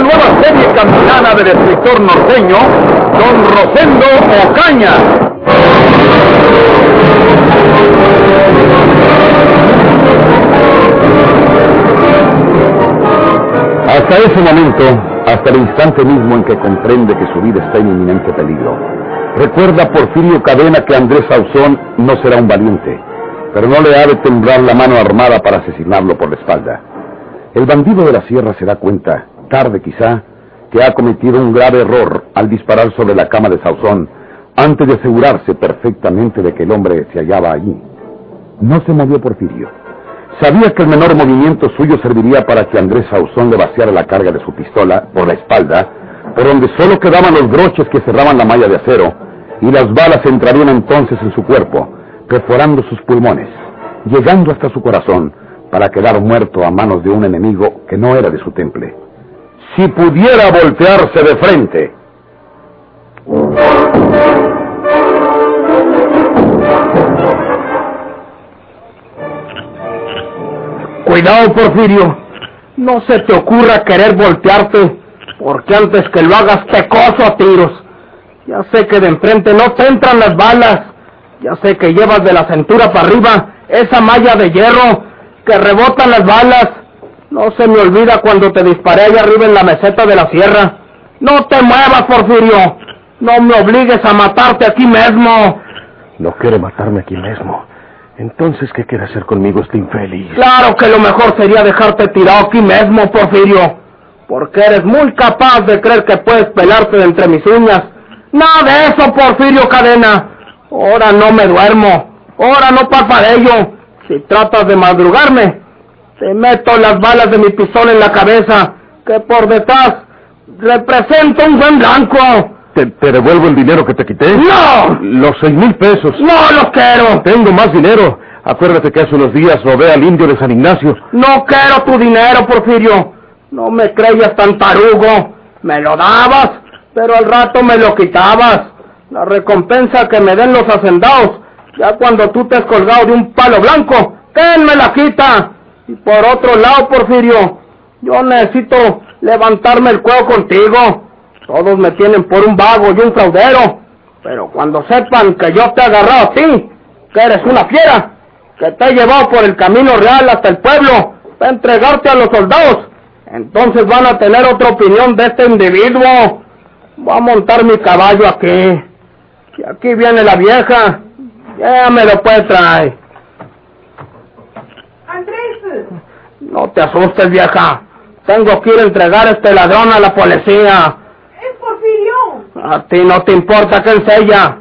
Nueva serie campilana del escritor norteño, Don Rosendo Ocaña. Hasta ese momento, hasta el instante mismo en que comprende que su vida está en inminente peligro, recuerda Porfirio Cadena que Andrés Sauzón no será un valiente, pero no le ha de temblar la mano armada para asesinarlo por la espalda. El bandido de la sierra se da cuenta, tarde quizá, que ha cometido un grave error al disparar sobre la cama de Sauzón antes de asegurarse perfectamente de que el hombre se hallaba allí. No se movió Porfirio. Sabía que el menor movimiento suyo serviría para que Andrés Sauzón le vaciara la carga de su pistola por la espalda, por donde solo quedaban los broches que cerraban la malla de acero, y las balas entrarían entonces en su cuerpo, perforando sus pulmones, llegando hasta su corazón, para quedar muerto a manos de un enemigo que no era de su temple. Si pudiera voltearse de frente. Cuidado, Porfirio. No se te ocurra querer voltearte, porque antes que lo hagas te coso a tiros. Ya sé que de enfrente no te entran las balas. Ya sé que llevas de la cintura para arriba esa malla de hierro que rebotan las balas. No se me olvida cuando te disparé allá arriba en la meseta de la sierra. No te muevas, Porfirio. No me obligues a matarte aquí mismo. No quiere matarme aquí mismo. Entonces, ¿qué quiere hacer conmigo este infeliz? Claro que lo mejor sería dejarte tirado aquí mismo, Porfirio. Porque eres muy capaz de creer que puedes pelarte de entre mis uñas. Nada de eso, Porfirio Cadena. Ahora no me duermo. Ahora no parpadeo. Si tratas de madrugarme, te meto las balas de mi pistola en la cabeza, que por detrás representa un buen blanco. ¿Te, te devuelvo el dinero que te quité? ¡No! Los seis mil pesos. ¡No los quiero! Tengo más dinero. Acuérdate que hace unos días robé al indio de San Ignacio. No quiero tu dinero, Porfirio. No me creías tan tarugo. Me lo dabas, pero al rato me lo quitabas. La recompensa que me den los hacendados, ya cuando tú te has colgado de un palo blanco, ¿quién me la quita? Y por otro lado, Porfirio, yo necesito levantarme el cuello contigo. Todos me tienen por un vago y un fraudero. Pero cuando sepan que yo te he agarrado a ti, que eres una fiera, que te he llevado por el camino real hasta el pueblo para entregarte a los soldados, entonces van a tener otra opinión de este individuo. Voy a montar mi caballo aquí. Y aquí viene la vieja. Ya me lo puede traer. Andrés, No te asustes, vieja. Tengo que ir a entregar a este ladrón a la policía. es Porfirio. A ti no te importa que es ella.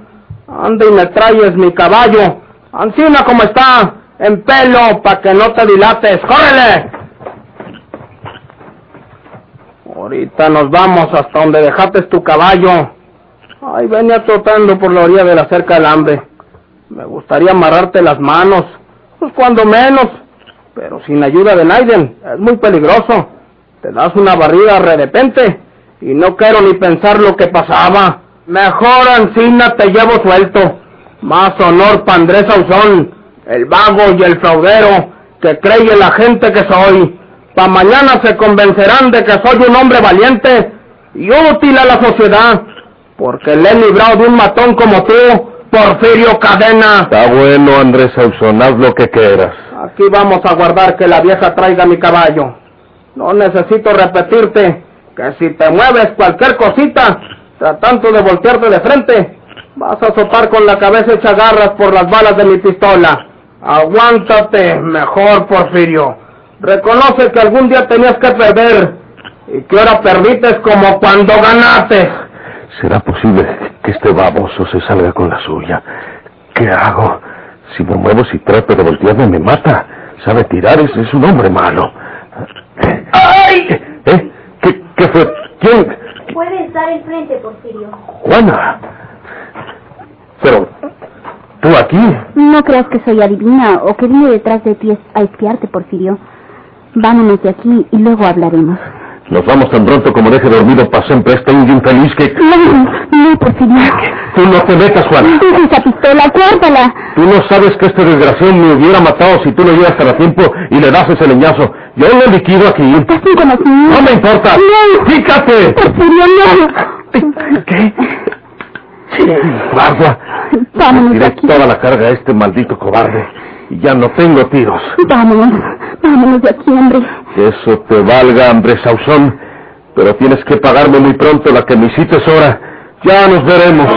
Anda y me traes mi caballo. Ancina como está, en pelo, para que no te dilates. ¡Córrele! Ahorita nos vamos hasta donde dejaste tu caballo. Ay, venía trotando por la orilla de la cerca del hambre. Me gustaría amarrarte las manos, pues cuando menos. Pero sin ayuda de Naiden, es muy peligroso. Te das una barrida de repente y no quiero ni pensar lo que pasaba. Mejor Ancina te llevo suelto. Más honor pa' Andrés Ausón, el vago y el fraudero, que cree la gente que soy. Pa' mañana se convencerán de que soy un hombre valiente y útil a la sociedad, porque le he librado de un matón como tú, Porfirio Cadena. Está bueno, Andrés Sauzón, haz lo que quieras. Aquí vamos a guardar que la vieja traiga mi caballo. No necesito repetirte que si te mueves cualquier cosita, tratando de voltearte de frente, vas a sopar con la cabeza hecha garras por las balas de mi pistola. Aguántate, mejor, Porfirio. Reconoce que algún día tenías que perder y que ahora permites como cuando ganaste. ¿Será posible que este baboso se salga con la suya? ¿Qué hago? Si me muevo, si trato de voltearme, me mata. Sabe tirar, es, es un hombre malo. ¡Ay! ¿Eh? ¿Qué, qué fue? ¿Quién? Puede estar enfrente, Porfirio. Juana. pero... ¿Tú aquí? No creas que soy adivina o que vine detrás de ti a espiarte, Porfirio. Vámonos de aquí y luego hablaremos. Nos vamos tan pronto como deje dormido para siempre este indio infeliz que... No, no, Porfirio. Tú no te metas, Juana. Deja esa pistola, cuéntala. Tú no sabes que este desgraciado me hubiera matado si tú no llegas a tiempo y le das ese leñazo. Yo lo liquido aquí. Estás sin conocimiento. No me importa. No. ¡Fíjate! Porfirio, no. ¿Qué? Guarda. Vámonos tiré aquí. toda la carga a este maldito cobarde. Y ya no tengo tiros. Vámonos. Vámonos de aquí, hombre. Eso te valga, hombre Sauzón. Pero tienes que pagarme muy pronto la que me hiciste ahora. Ya nos veremos.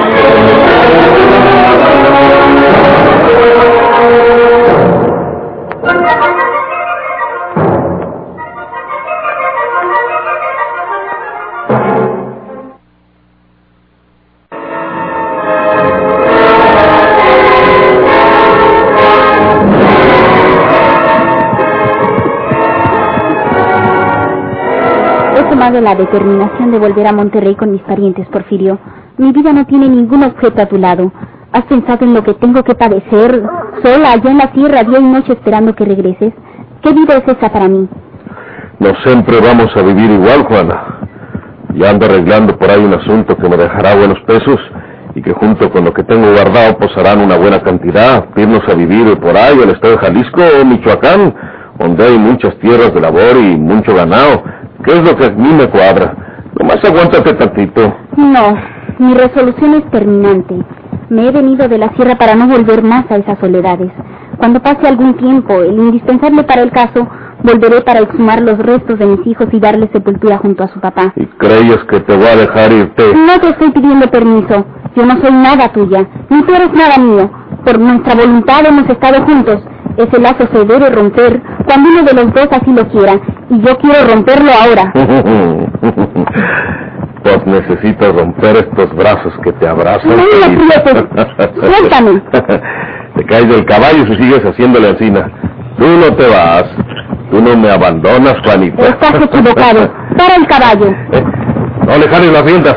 Tomado la determinación de volver a Monterrey con mis parientes, Porfirio. Mi vida no tiene ningún objeto a tu lado. ¿Has pensado en lo que tengo que padecer sola allá en la tierra día y noche esperando que regreses? ¿Qué vida es esa para mí? No siempre vamos a vivir igual, Juana. Ya ando arreglando por ahí un asunto que me dejará buenos pesos y que junto con lo que tengo guardado harán una buena cantidad. Irnos a vivir por ahí al estado de Jalisco o Michoacán, donde hay muchas tierras de labor y mucho ganado. ¿Qué es lo que a mí me cuadra? Nomás aguántate tantito. No, mi resolución es terminante. Me he venido de la sierra para no volver más a esas soledades. Cuando pase algún tiempo, el indispensable para el caso, volveré para exhumar los restos de mis hijos y darles sepultura junto a su papá. ¿Y crees que te voy a dejar irte? No te estoy pidiendo permiso. Yo no soy nada tuya, ni tú eres nada mío. Por nuestra voluntad hemos estado juntos. Ese lazo se debe romper cuando uno de los dos así lo quiera. Y yo quiero romperlo ahora. Pues necesitas romper estos brazos que te abrazan. No me Felisa. aprietes. Suéltame. Te caes del caballo si sigues haciéndole encina. Tú no te vas. Tú no me abandonas, Juanita. Estás equivocado. Para el caballo. Eh, No le jales las riendas.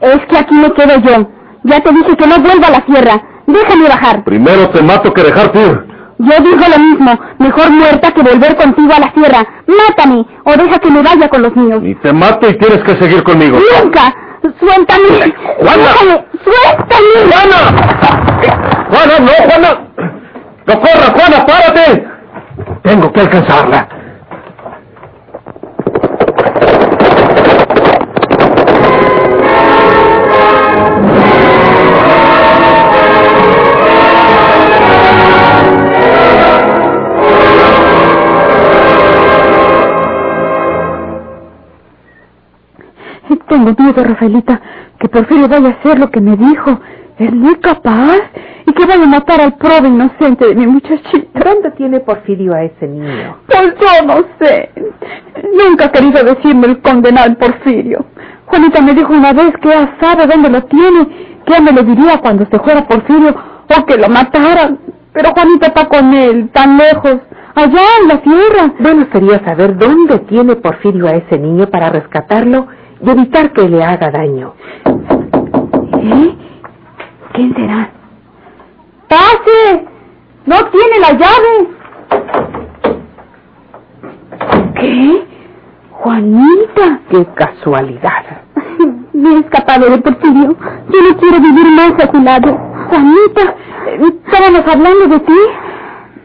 Es que aquí me quedo yo. Ya te dije que no vuelva a la sierra. Déjame bajar. Primero te mato que dejarte ir. Yo digo lo mismo. Mejor muerta que volver contigo a la sierra. Mátame o deja que me vaya con los míos. Y te mato y tienes que seguir conmigo. ¡Nunca! ¡Suéltame! ¡Juana! ¡Déjame! ¡Suéltame! ¡Juana! ¡Juana, no, Juana! ¡No corra, Juana, párate! Tengo que alcanzarla. Miedo, Rafaelita, que Porfirio vaya a hacer lo que me dijo. Es muy capaz y que vaya a matar al pobre inocente de mi muchachita. ¿Dónde tiene Porfirio a ese niño? Pues yo no sé. Nunca ha querido decirme el condenado Porfirio. Juanita me dijo una vez que ella sabe dónde lo tiene, que ella me lo diría cuando se fuera Porfirio o que lo mataran. Pero Juanita está con él, tan lejos, allá en la tierra. Bueno, sería saber dónde tiene Porfirio a ese niño para rescatarlo y evitar que le haga daño. ¿Eh? ¿Quién será? ¡Pase! ¡No tiene la llave! ¿Qué? Juanita. ¡Qué casualidad! Me he escapado de Porfirio. Yo no quiero vivir más a tu lado. Juanita, eh, estábamos hablando de ti.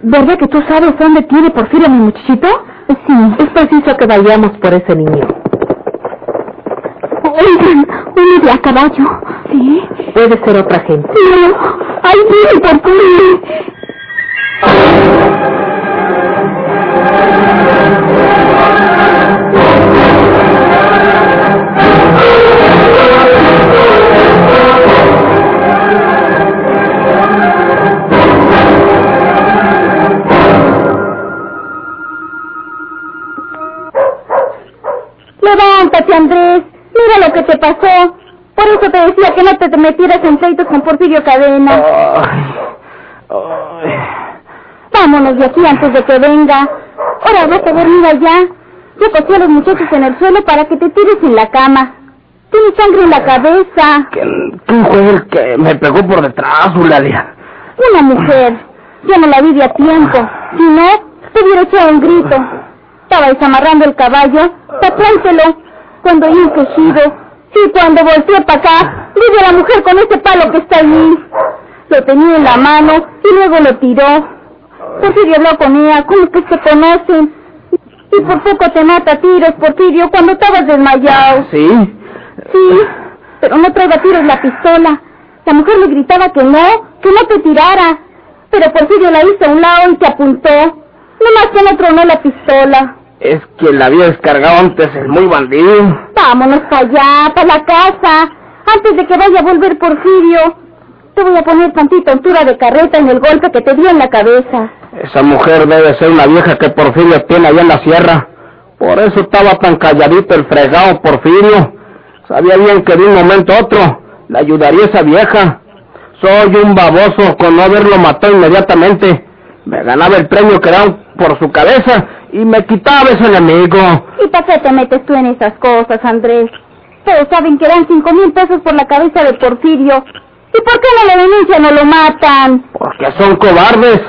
¿Verdad que tú sabes dónde tiene Porfirio a mi muchachito? Sí. Es preciso que vayamos por ese niño. Uno de a caballo. ¿Sí? Puede ser otra gente. No, ahí viene Porfirio. Levántate, pasó. Por eso te decía que no te metieras en pleitos con Porfirio Cadena. Vámonos de aquí antes de que venga. Ahora vas a dormir allá. Yo cosí a los muchachos en el suelo para que te tires en la cama. Tiene sangre en la cabeza. ¿Quién fue el que me pegó por detrás, Eulalia? Una mujer. Yo no la vi de a tiempo. Si no, te hubiera echado un grito. Estaba desamarrando el caballo. Tapánselo. Cuando oí un quejido. Y cuando volteé para acá, vi a la mujer con ese palo que está allí. Lo tenía en la mano y luego lo tiró. Porfirio habló con ella, como que se conocen. Y por poco te mata tiros, Porfirio, cuando estabas desmayado. ¿Sí? Sí, pero no traía tiros la pistola. La mujer le gritaba que no, que no te tirara. Pero Porfirio la hizo a un lado y te apuntó. Nomás que no tronó la pistola. Es que la había descargado antes el muy bandido. Vámonos para allá, para la casa. Antes de que vaya a volver Porfirio. Te voy a poner tantita altura de carreta en el golpe que te dio en la cabeza. Esa mujer debe ser una vieja que Porfirio tiene allá en la sierra. Por eso estaba tan calladito el fregado Porfirio. Sabía bien que de un momento a otro le ayudaría esa vieja. Soy un baboso con no haberlo matado inmediatamente. Me ganaba el premio que daban por su cabeza y me quitaba ese enemigo. ¿Y para qué te metes tú en esas cosas, Andrés? Todos saben que dan cinco mil pesos por la cabeza de Porfirio. ¿Y por qué no lo denuncian o lo matan? Porque son cobardes.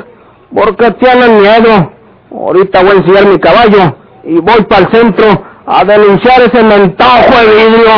Porque tienen miedo. Ahorita voy a enseñar mi caballo y voy para el centro a denunciar ese mentajo de vidrio.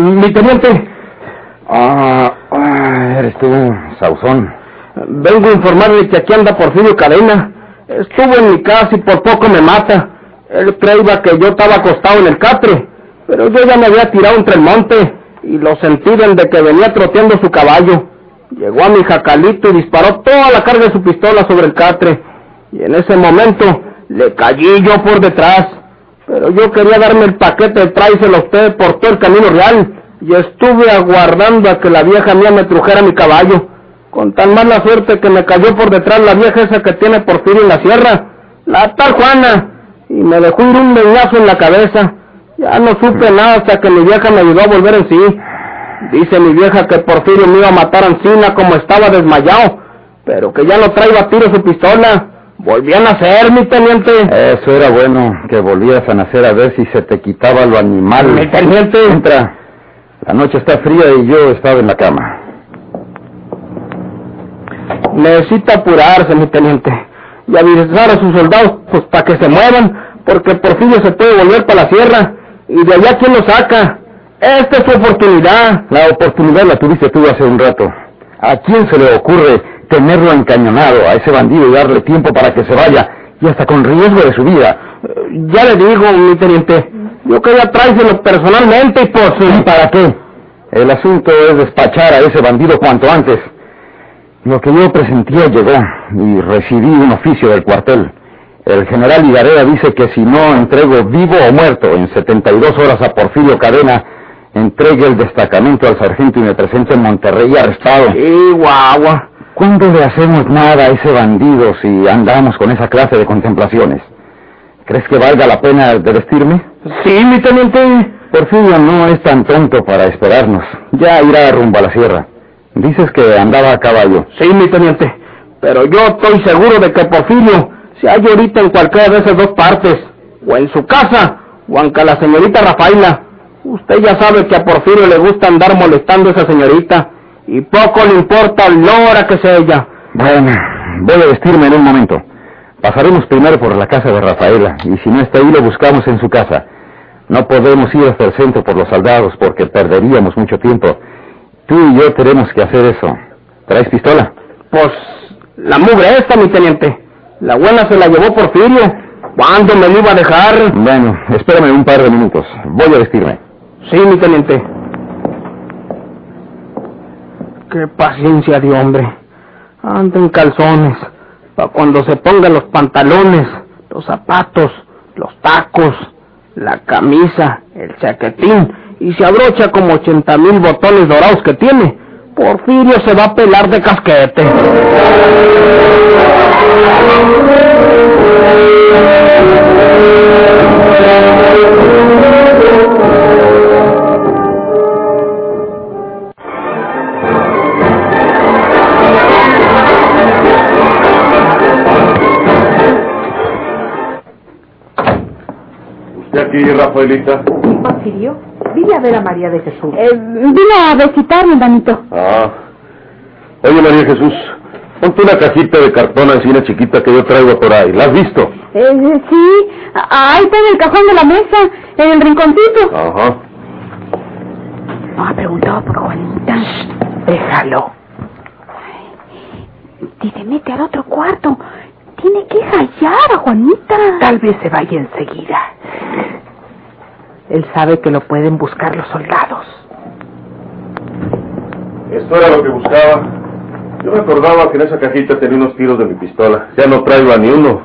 Mi teniente, Ah, ah, eres tú, Sauzón. vengo a informarle que aquí anda Porfirio Cadena. Estuvo en mi casa y por poco me mata. Él creía que yo estaba acostado en el catre, pero yo ya me había tirado entre el monte y lo sentí desde que venía troteando su caballo. Llegó a mi jacalito y disparó toda la carga de su pistola sobre el catre. Y en ese momento le caí yo por detrás. Pero yo quería darme el paquete de tráiselo a usted por todo el camino real. Y estuve aguardando a que la vieja mía me trujera mi caballo. Con tan mala suerte que me cayó por detrás la vieja esa que tiene Porfirio en la sierra. La tal Juana. Y me dejó ir un leñazo en la cabeza. Ya no supe nada hasta que mi vieja me ayudó a volver en sí. Dice mi vieja que Porfirio me iba a matar a Encina como estaba desmayado. Pero que ya no traiga a tiro su pistola. Volví a nacer, mi teniente. Eso era bueno, que volvieras a nacer a ver si se te quitaba lo animal. Mi teniente. Entra. La noche está fría y yo estaba en la cama. Necesita apurarse, mi teniente, y avisar a sus soldados pues para que se muevan, porque Porfirio se puede volver para la sierra, y de allá quién lo saca. Esta es su oportunidad. La oportunidad la tuviste tú hace un rato. ¿A quién se le ocurre tenerlo encañonado a ese bandido y darle tiempo para que se vaya, y hasta con riesgo de su vida? Eh, Ya le digo, mi teniente, yo quería traérselo personalmente y pues... ¿Y para qué? El asunto es despachar a ese bandido cuanto antes. Lo que yo presentía llegó y recibí un oficio del cuartel. El general Higuera dice que si no entrego vivo o muerto en 72 horas a Porfirio Cadena, entregue el destacamento al sargento y me presento en Monterrey arrestado. Guagua. ¿Cuándo le hacemos nada a ese bandido si andamos con esa clase de contemplaciones? ¿Crees que valga la pena de vestirme? Sí, mi teniente. Porfirio no es tan tonto para esperarnos. Ya irá rumbo a la sierra. Dices que andaba a caballo. Sí, mi teniente. Pero yo estoy seguro de que Porfirio se halla ahorita en cualquiera de esas dos partes. O en su casa, o aunque la señorita Rafaela. Usted ya sabe que a Porfirio le gusta andar molestando a esa señorita. Y poco le importa la hora que sea ella. Bueno, voy a vestirme en un momento. Pasaremos primero por la casa de Rafaela, y si no está ahí lo buscamos en su casa. No podemos ir hasta el centro por los soldados porque perderíamos mucho tiempo. Tú y yo tenemos que hacer eso. ¿Traes pistola? Pues la mugre esta, mi teniente. La buena se la llevó Porfirio. ¿Cuándo me la iba a dejar? Bueno, espérame un par de minutos. Voy a vestirme. Sí, mi teniente. Qué paciencia de hombre. Anda en calzones. Para cuando se pongan los pantalones, los zapatos, los tacos, la camisa, el chaquetín, y se abrocha como ochenta mil botones dorados que tiene. Porfirio se va a pelar de casquete. Aquí, Rafaelita? Porfirio, vine a ver a María de Jesús. Eh, vine a visitarme, manito. Ah. Oye, María Jesús, ponte una cajita de cartón así, una chiquita que yo traigo por ahí. ¿La has visto? Eh, sí, a- ahí está en el cajón de la mesa, en el rinconcito. Ajá. No ha preguntado por Juanita. Déjalo. Si se mete al otro cuarto, tiene que hallar a Juanita. Tal vez se vaya enseguida. Él sabe que lo pueden buscar los soldados. Esto era lo que buscaba. Yo me acordaba que en esa cajita tenía unos tiros de mi pistola. Ya no traigo a ni uno.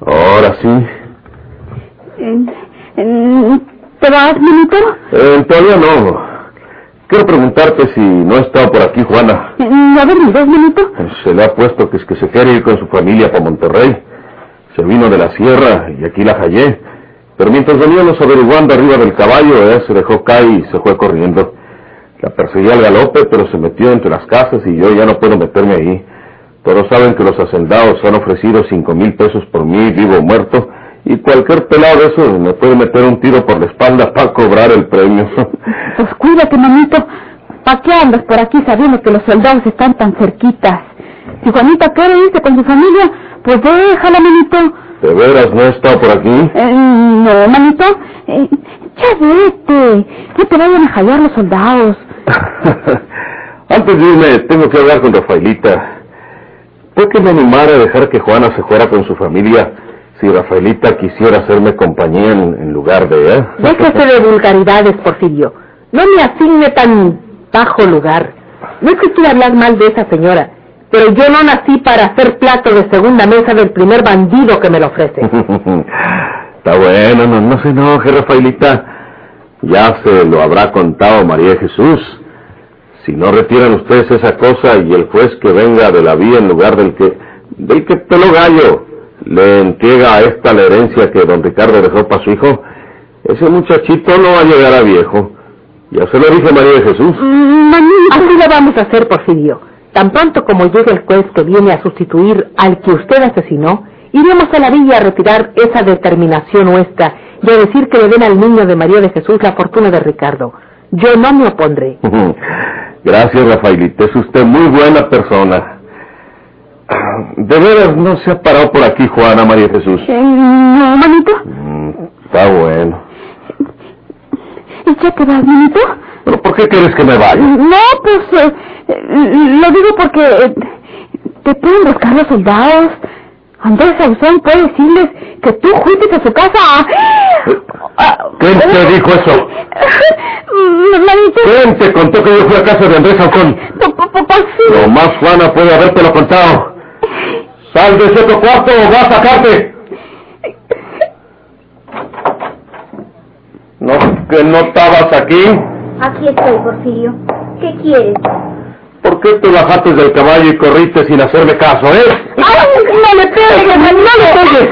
Ahora sí. Eh, eh, ¿Te vas, manito? Eh, todavía no. Quiero preguntarte si no ha estado por aquí Juana. A ver, ¿me ves, manito? Se le ha puesto que es que se quiere ir con su familia para Monterrey. Se vino de la sierra y aquí la hallé. Pero mientras veníamos averiguando arriba del caballo, eh, se dejó caer y se fue corriendo. La perseguí al galope, pero se metió entre las casas y yo ya no puedo meterme ahí. Todos saben que los hacendados han ofrecido cinco mil pesos por mí, vivo o muerto, y cualquier pelado de esos me puede meter un tiro por la espalda para cobrar el premio. Pues cuídate, manito. ¿Para qué andas por aquí sabiendo que los soldados están tan cerquitas? Si Juanita quiere irse con su familia, pues déjala, manito. ¿De veras no estado por aquí? Eh, no, manito. Eh, ya vete. Que te vayan a jallar los soldados. Antes de irme, tengo que hablar con Rafaelita. ¿Por qué me animara a dejar que Juana se fuera con su familia si Rafaelita quisiera hacerme compañía en, en lugar de ella? Déjese de vulgaridades, Porfirio. No me asigne tan bajo lugar. No es que quiera hablar mal de esa señora, pero yo no nací para hacer plato de segunda mesa del primer bandido que me lo ofrece. Está bueno, no, no se enoje, Rafaelita. Ya se lo habrá contado María Jesús. Si no retiran ustedes esa cosa y el juez que venga de la vía en lugar del que del que peló gallo le entrega a esta la herencia que don Ricardo dejó para su hijo, ese muchachito no va a llegar a viejo. Ya se lo dije María Jesús. Mm. Así lo vamos a hacer, Porfirio. Tan pronto como llegue el juez que viene a sustituir al que usted asesinó, iremos a la villa a retirar esa determinación nuestra y a decir que le den al niño de María de Jesús la fortuna de Ricardo. Yo no me opondré. Gracias, Rafaelita. Es usted muy buena persona. De veras no se ha parado por aquí, Juana María Jesús. Eh, no, manito. Mm, está bueno. ¿Y ya te vas, manito? ¿Pero por qué quieres que me vaya? No, pues eh, eh, lo digo porque eh, te pueden buscar los soldados. Andrés Sauzón puede decirles que tú fuiste a su casa. ¿Quién te dijo eso? Manito. ¿Quién te contó que yo fui a casa de Andrés pa- sí. Lo más Juana puede habértelo contado. Sal de ese cuarto o va a sacarte. ¿No que no estabas aquí? Aquí estoy, Porfirio. ¿Qué quieres? ¿Por qué te bajaste del caballo y corriste sin hacerme caso, eh? ¡Ay, no le pegues, no le pegues!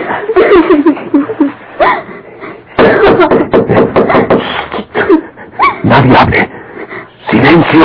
Nadie hable. Silencio.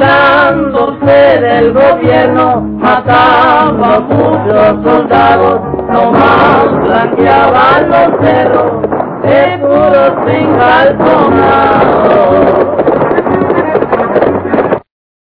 Burlándose del gobierno, mataba a muchos soldados, nomás blanqueaban los cerros de puro zapatos encalzonados.